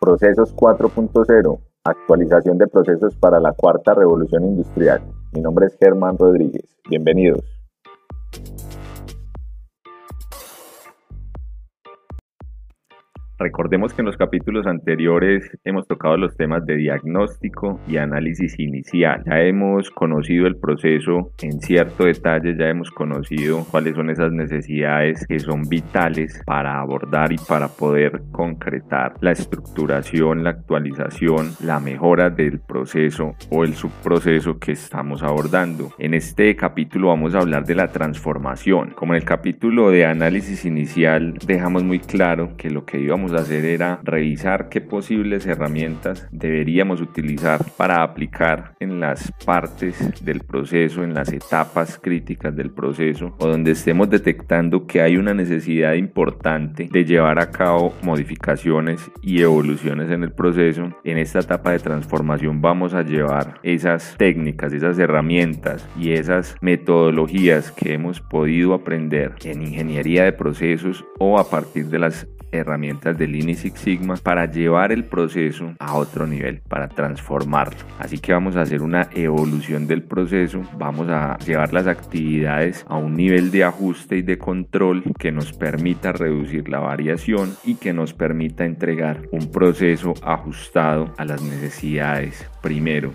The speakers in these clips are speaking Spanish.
Procesos 4.0, actualización de procesos para la cuarta revolución industrial. Mi nombre es Germán Rodríguez. Bienvenidos. Recordemos que en los capítulos anteriores hemos tocado los temas de diagnóstico y análisis inicial. Ya hemos conocido el proceso en cierto detalle, ya hemos conocido cuáles son esas necesidades que son vitales para abordar y para poder concretar la estructuración, la actualización, la mejora del proceso o el subproceso que estamos abordando. En este capítulo vamos a hablar de la transformación. Como en el capítulo de análisis inicial dejamos muy claro que lo que íbamos hacer era revisar qué posibles herramientas deberíamos utilizar para aplicar en las partes del proceso, en las etapas críticas del proceso o donde estemos detectando que hay una necesidad importante de llevar a cabo modificaciones y evoluciones en el proceso. En esta etapa de transformación vamos a llevar esas técnicas, esas herramientas y esas metodologías que hemos podido aprender en ingeniería de procesos o a partir de las herramientas de Lean Six Sigma para llevar el proceso a otro nivel, para transformarlo. Así que vamos a hacer una evolución del proceso, vamos a llevar las actividades a un nivel de ajuste y de control que nos permita reducir la variación y que nos permita entregar un proceso ajustado a las necesidades primero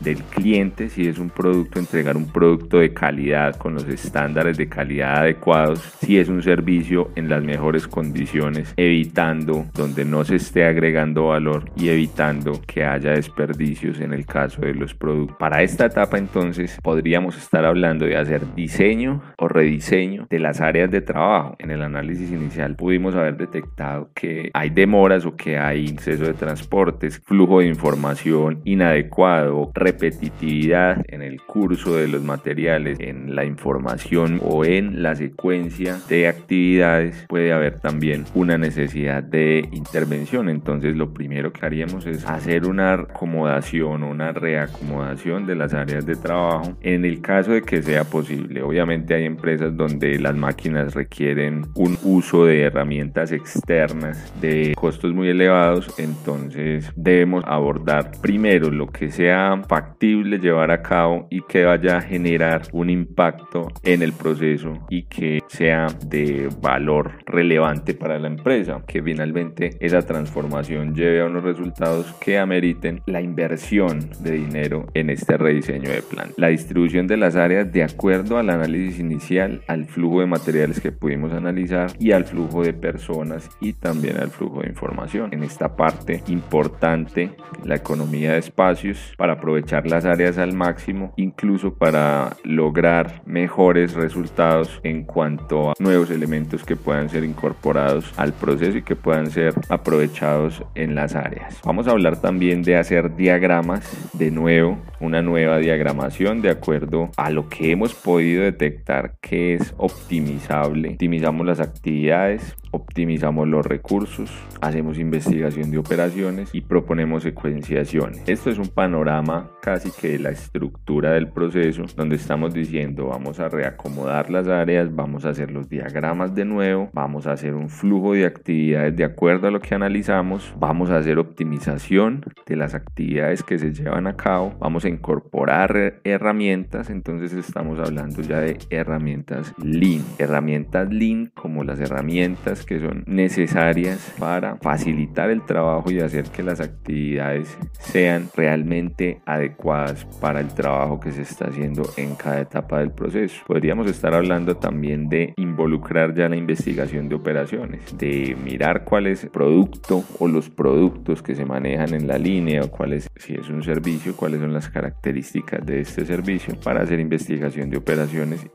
del cliente, si es un producto, entregar un producto de calidad con los estándares de calidad adecuados, si es un servicio en las mejores condiciones, evitando donde no se esté agregando valor y evitando que haya desperdicios en el caso de los productos. Para esta etapa entonces podríamos estar hablando de hacer diseño o rediseño de las áreas de trabajo. En el análisis inicial pudimos haber detectado que hay demoras o que hay exceso de transportes, flujo de información inadecuado, repetitividad en el curso de los materiales, en la información o en la secuencia de actividades, puede haber también una necesidad de intervención. Entonces lo primero que haríamos es hacer una acomodación o una reacomodación de las áreas de trabajo en el caso de que sea posible. Obviamente hay empresas donde las máquinas requieren un uso de herramientas externas de costos muy elevados, entonces debemos abordar primero lo que sea factible llevar a cabo y que vaya a generar un impacto en el proceso y que sea de valor relevante para la empresa, que finalmente esa transformación lleve a unos resultados que ameriten la inversión de dinero en este rediseño de plan. La distribución de las áreas de acuerdo al análisis inicial, al flujo de materiales que pudimos analizar y al flujo de personas y también al flujo de información. En esta parte importante, la economía de espacios para aprovechar las áreas al máximo, incluso para lograr mejores resultados en cuanto a nuevos elementos que puedan ser incorporados al proceso y que puedan ser aprovechados en las áreas. Vamos a hablar también de hacer diagramas, de nuevo, una nueva diagramación de acuerdo a lo que hemos podido detectar que es optimizable. Optimizamos las actividades, optimizamos los recursos, hacemos investigación de operaciones y proponemos secuenciaciones. Esto es un panorama casi que de la estructura del proceso donde estamos diciendo vamos a reacomodar las áreas, vamos a hacer los diagramas de nuevo, vamos a hacer un flujo de actividades de acuerdo a lo que analizamos, vamos a hacer optimización de las actividades que se llevan a cabo, vamos a incorporar herramientas, entonces estamos hablando ya de herramientas Lean, herramientas Lean como las herramientas que son necesarias para facilitar el trabajo y hacer que las actividades sean realmente adecuadas para el trabajo que se está haciendo en cada etapa del proceso. Podríamos estar hablando también de involucrar ya la investigación de operaciones, de mirar cuál es el producto o los productos que se manejan en la línea o cuál es, si es un servicio, cuáles son las características de este servicio para hacer investigación de operaciones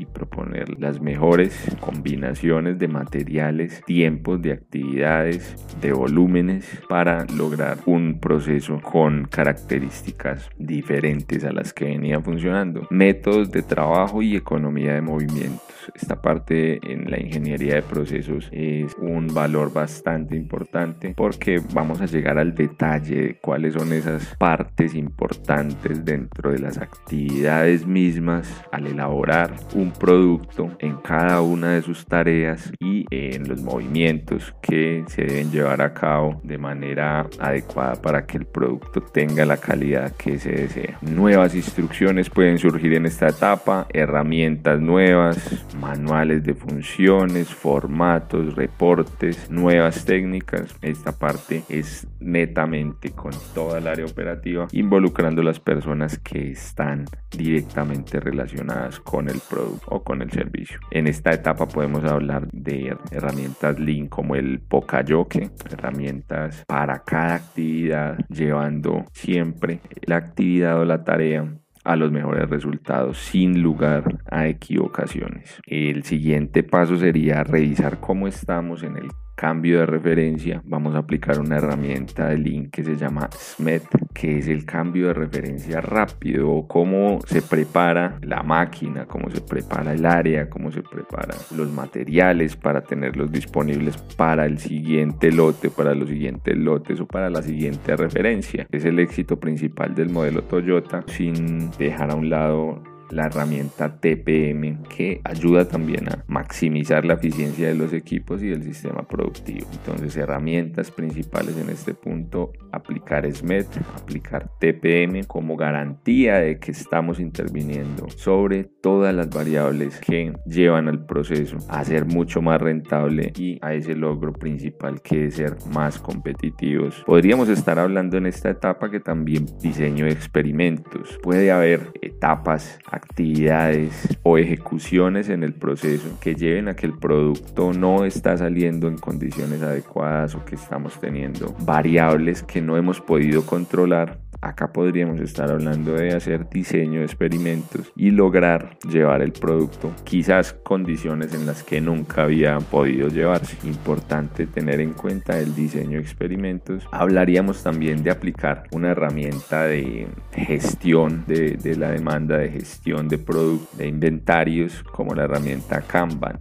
proponer las mejores combinaciones de materiales tiempos, de actividades, de volúmenes para lograr un proceso con características diferentes a las que venía funcionando. Métodos de trabajo y economía de movimientos. Esta parte en la ingeniería de procesos es un valor bastante importante porque vamos a llegar al detalle de cuáles son esas partes importantes dentro de las actividades mismas al elaborar un producto en cada una de sus tareas y en los movimientos que se deben llevar a cabo de manera adecuada para que el producto tenga la calidad que se desea. Nuevas instrucciones pueden surgir en esta etapa, herramientas nuevas, manuales de funciones, formatos, reportes, nuevas técnicas. Esta parte es netamente con toda el área operativa, involucrando las personas que están directamente relacionadas con el producto o con el servicio. En esta etapa podemos hablar de herramientas Lean como el Pokayoke, herramientas para cada actividad, llevando siempre la actividad o la tarea a los mejores resultados sin lugar a equivocaciones. El siguiente paso sería revisar cómo estamos en el cambio de referencia, vamos a aplicar una herramienta de link que se llama SMET, que es el cambio de referencia rápido, cómo se prepara la máquina, cómo se prepara el área, cómo se preparan los materiales para tenerlos disponibles para el siguiente lote, para los siguientes lotes o para la siguiente referencia. Es el éxito principal del modelo Toyota sin dejar a un lado la herramienta TPM que ayuda también a maximizar la eficiencia de los equipos y del sistema productivo. Entonces herramientas principales en este punto, aplicar SMET, aplicar TPM como garantía de que estamos interviniendo sobre todas las variables que llevan al proceso a ser mucho más rentable y a ese logro principal que es ser más competitivos. Podríamos estar hablando en esta etapa que también diseño de experimentos. Puede haber etapas actividades o ejecuciones en el proceso que lleven a que el producto no está saliendo en condiciones adecuadas o que estamos teniendo variables que no hemos podido controlar Acá podríamos estar hablando de hacer diseño de experimentos y lograr llevar el producto quizás condiciones en las que nunca había podido llevarse. Importante tener en cuenta el diseño de experimentos. Hablaríamos también de aplicar una herramienta de gestión de, la demanda, de gestión de productos, de inventarios como la herramienta Kanban.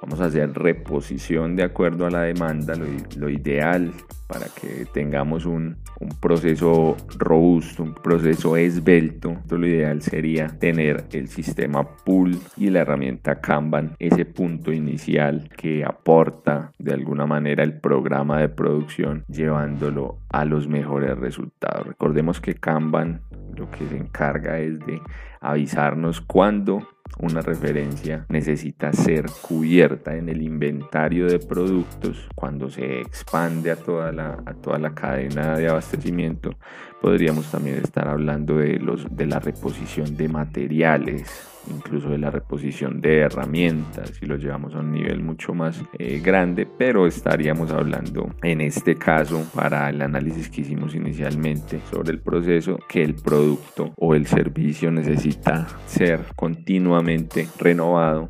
Vamos a hacer reposición de acuerdo a la demanda, lo, ideal para que tengamos un, un, proceso robusto, un proceso esbelto. Lo ideal sería tener el sistema pool y la herramienta Kanban, ese punto inicial que aporta de alguna manera el programa de producción, llevándolo a los mejores resultados. Recordemos que Kanban lo que se encarga es de avisarnos cuándo una referencia necesita ser cubierta en el inventario de productos. Cuando se expande a toda la, a toda la cadena de abastecimiento podríamos también estar hablando de, los, de la reposición de materiales incluso de la reposición de herramientas si lo llevamos a un nivel mucho más eh, grande pero estaríamos hablando en este caso para el análisis que hicimos inicialmente sobre el proceso que el producto o el servicio necesita ser continuamente renovado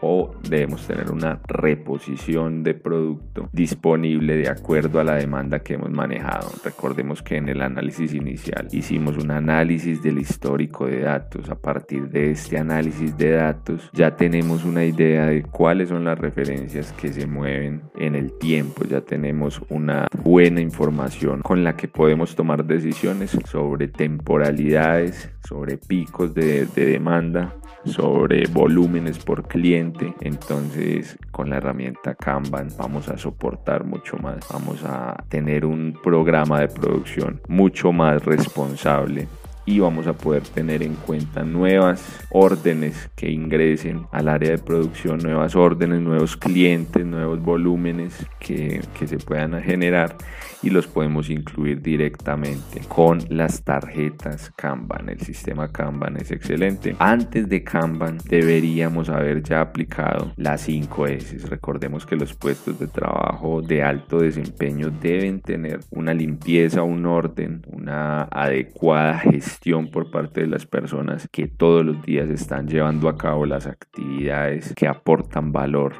o debemos tener una reposición de producto disponible de acuerdo a la demanda que hemos manejado. Recordemos que en el análisis inicial hicimos un análisis del histórico de datos. A partir de este análisis de datos ya tenemos una idea de cuáles son las referencias que se mueven en el tiempo. Ya tenemos una buena información con la que podemos tomar decisiones sobre temporalidades, sobre picos de, de demanda sobre volúmenes por cliente. Entonces con la herramienta Kanban vamos a soportar mucho más. Vamos a tener un programa de producción mucho más responsable y vamos a poder tener en cuenta nuevas órdenes que ingresen al área de producción, nuevas órdenes, nuevos clientes, nuevos volúmenes que, que se puedan generar y los podemos incluir directamente con las tarjetas Kanban. El sistema Kanban es excelente. Antes de Kanban deberíamos haber ya aplicado las 5 S. Recordemos que los puestos de trabajo de alto desempeño deben tener una limpieza, un orden, una adecuada gestión por parte de las personas que todos los días están llevando a cabo las actividades que aportan valor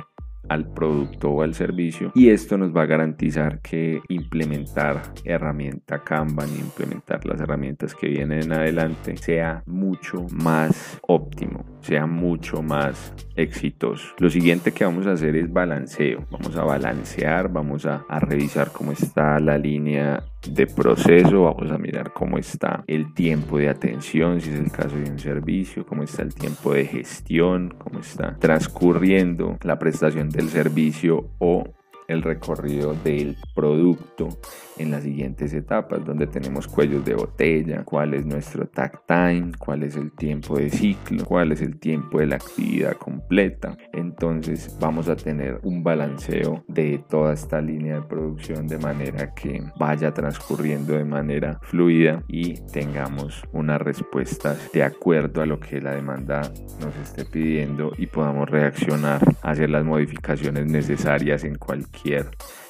al producto o al servicio y esto nos va a garantizar que implementar herramienta Kanban, implementar las herramientas que vienen en adelante sea mucho más óptimo, sea mucho más exitoso. Lo siguiente que vamos a hacer es balanceo. Vamos a balancear, vamos a, a revisar cómo está la línea de proceso, vamos a mirar cómo está el tiempo de atención, si es el caso de un servicio, cómo está el tiempo de gestión, cómo está transcurriendo la prestación del servicio o el recorrido del producto en las siguientes etapas donde tenemos cuellos de botella, cuál es nuestro tag time, cuál es el tiempo de ciclo, cuál es el tiempo de la actividad completa. Entonces vamos a tener un balanceo de toda esta línea de producción de manera que vaya transcurriendo de manera fluida y tengamos unas respuestas de acuerdo a lo que la demanda nos esté pidiendo y podamos reaccionar, hacer las modificaciones necesarias en cualquier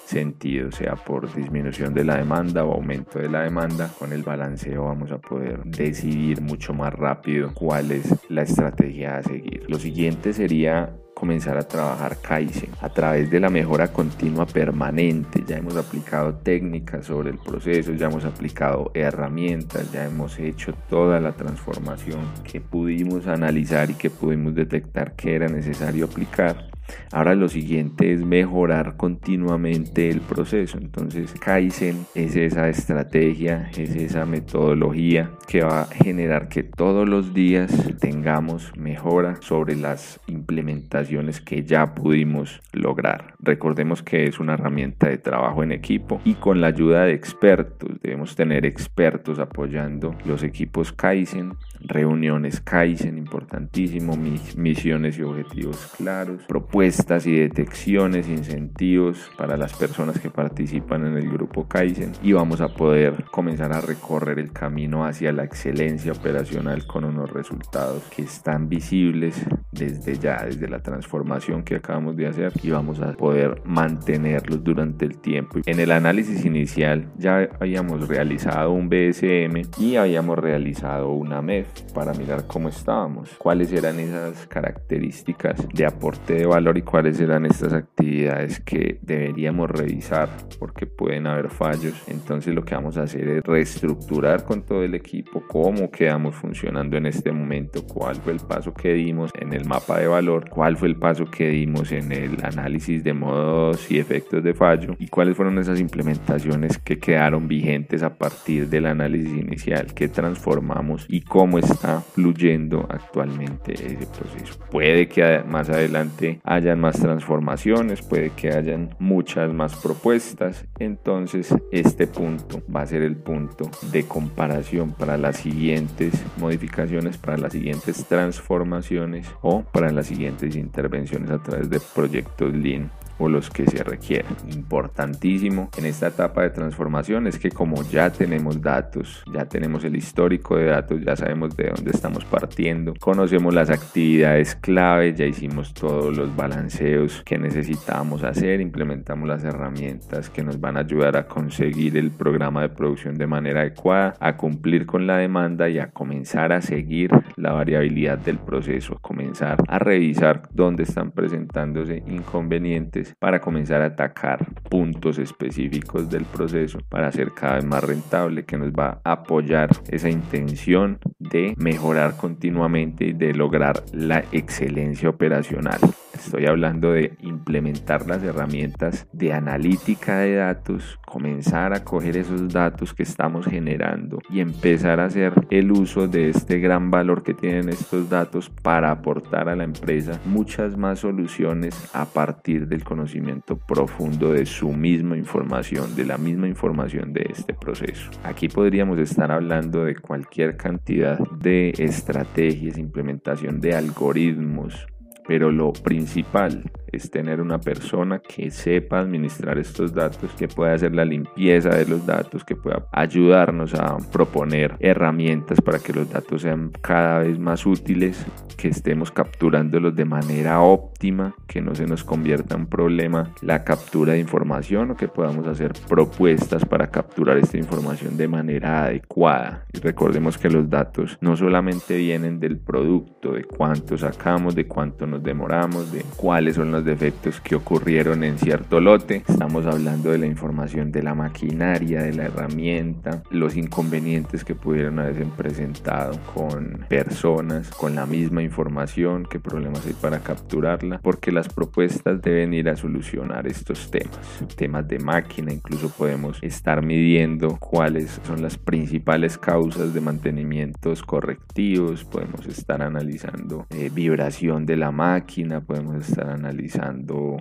sentido, sea por disminución de la demanda o aumento de la demanda, con el balanceo vamos a poder decidir mucho más rápido cuál es la estrategia a seguir. Lo siguiente sería comenzar a trabajar Kaizen a través de la mejora continua permanente. Ya hemos aplicado técnicas sobre el proceso, ya hemos aplicado herramientas, ya hemos hecho toda la transformación que pudimos analizar y que pudimos detectar que era necesario aplicar Ahora lo siguiente es mejorar continuamente el proceso. Entonces Kaizen es esa estrategia, es esa metodología que va a generar que todos los días tengamos mejora sobre las implementaciones que ya pudimos lograr. Recordemos que es una herramienta de trabajo en equipo y con la ayuda de expertos. Debemos tener expertos apoyando los equipos Kaizen, reuniones Kaizen, importantísimo, misiones y objetivos claros, propuestas y detecciones, incentivos para las personas que participan en el grupo Kaizen y vamos a poder comenzar a recorrer el camino hacia la excelencia operacional con unos resultados que están visibles desde ya, desde la transformación que acabamos de hacer y vamos a poder mantenerlos durante el tiempo. En el análisis inicial ya habíamos realizado un BSM y habíamos realizado una MEF para mirar cómo estábamos, cuáles eran esas características de aporte de valor y cuáles eran estas actividades que deberíamos revisar porque pueden haber fallos. Entonces lo que vamos a hacer es reestructurar con todo el equipo cómo quedamos funcionando en este momento, cuál fue el paso que dimos en el mapa de valor, cuál fue el paso que dimos en el análisis de modos y efectos de fallo y cuáles fueron esas implementaciones que quedaron vigentes a partir del análisis inicial que transformamos y cómo está fluyendo actualmente ese proceso. Puede que más adelante hayan más transformaciones, puede que hayan muchas más propuestas, entonces este punto va a ser el punto de comparación para las siguientes modificaciones, para las siguientes transformaciones o para las siguientes intervenciones a través de proyectos Lean o los que se requieran. Importantísimo en esta etapa de transformación es que como ya tenemos datos, ya tenemos el histórico de datos, ya sabemos de dónde estamos partiendo, conocemos las actividades clave, ya hicimos todos los balanceos que necesitábamos hacer, implementamos las herramientas que nos van a ayudar a conseguir el programa de producción de manera adecuada, a cumplir con la demanda y a comenzar a seguir la variabilidad del proceso, comenzar a revisar dónde están presentándose inconvenientes para comenzar a atacar puntos específicos del proceso para ser cada vez más rentable, que nos va a apoyar esa intención de mejorar continuamente y de lograr la excelencia operacional. Estoy hablando de implementar las herramientas de analítica de datos, comenzar a coger esos datos que estamos generando y empezar a hacer el uso de este gran valor que tienen estos datos para aportar a la empresa muchas más soluciones a partir del conocimiento profundo de su misma información, de la misma información de este proceso. Aquí podríamos estar hablando de cualquier cantidad de estrategias, implementación de algoritmos, pero lo principal es tener una persona que sepa administrar estos datos, que pueda hacer la limpieza de los datos, que pueda ayudarnos a proponer herramientas para que los datos sean cada vez más útiles, que estemos capturándolos de manera óptima, que no se nos convierta en problema la captura de información o que podamos hacer propuestas para capturar esta información de manera adecuada. Y recordemos que los datos no solamente vienen del producto, de cuánto sacamos, de cuánto nos demoramos, de cuáles son las defectos que ocurrieron en cierto lote. Estamos hablando de la información de la maquinaria, de la herramienta, los inconvenientes que pudieron haberse presentado con personas, con la misma información, qué problemas hay para capturarla, porque las propuestas deben ir a solucionar estos temas. Temas de máquina, incluso podemos estar midiendo cuáles son las principales causas de mantenimientos correctivos, podemos estar analizando eh, vibración de la máquina, podemos estar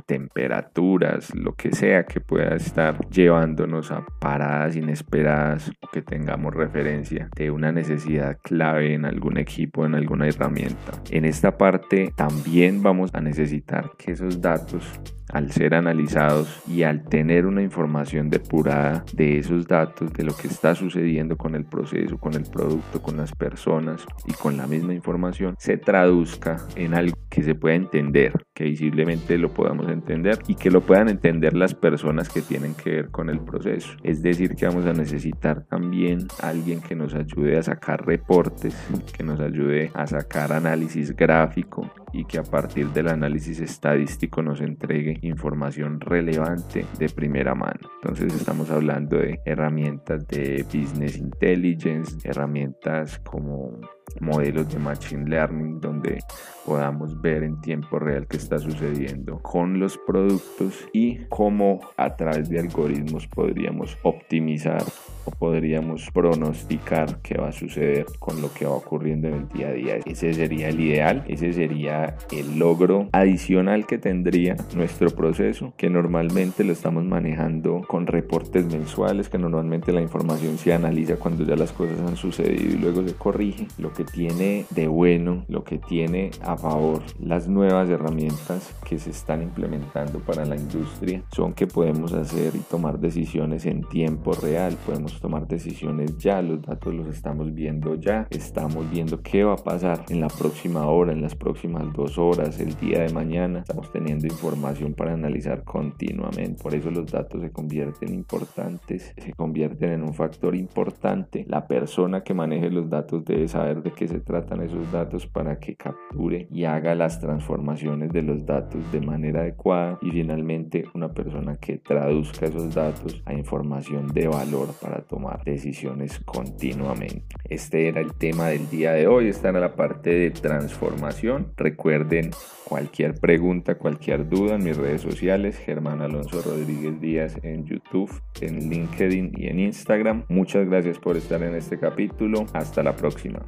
temperaturas, lo que sea que pueda estar llevándonos a paradas inesperadas que tengamos referencia de una necesidad clave en algún equipo, en alguna herramienta. En esta parte también vamos a necesitar que esos datos al ser analizados y al tener una información depurada de esos datos, de lo que está sucediendo con el proceso, con el producto, con las personas y con la misma información, se traduzca en algo que se pueda entender, que visiblemente lo podamos entender y que lo puedan entender las personas que tienen que ver con el proceso. Es decir, que vamos a necesitar también alguien que nos ayude a sacar reportes, que nos ayude a sacar análisis gráfico, y que a partir del análisis estadístico nos entregue información relevante de primera mano. Entonces estamos hablando de herramientas de business intelligence, herramientas como modelos de machine learning donde podamos ver en tiempo real qué está sucediendo con los productos y cómo a través de algoritmos podríamos optimizar o podríamos pronosticar qué va a suceder con lo que va ocurriendo en el día a día. Ese sería el ideal, ese sería el logro adicional que tendría nuestro proceso, que normalmente lo estamos manejando con reportes mensuales, que normalmente la información se analiza cuando ya las cosas han sucedido y luego se corrige. Lo que tiene de bueno, lo que tiene a favor las nuevas herramientas que se están implementando para la industria son que podemos hacer y tomar decisiones en tiempo real, podemos tomar decisiones ya, los datos los estamos viendo ya, estamos viendo qué va a pasar en la próxima hora, en las próximas dos horas, el día de mañana, estamos teniendo información para analizar continuamente, por eso los datos se convierten importantes, se convierten en un factor importante, la persona que maneje los datos debe saber de qué se tratan esos datos para que capture y haga las transformaciones de los datos de manera adecuada y finalmente una persona que traduzca esos datos a información de valor para tomar decisiones continuamente. Este era el tema del día de hoy, esta era la parte de transformación. Recuerden cualquier pregunta, cualquier duda en mis redes sociales, Germán Alonso Rodríguez Díaz en YouTube, en LinkedIn y en Instagram. Muchas gracias por estar en este capítulo. Hasta la próxima.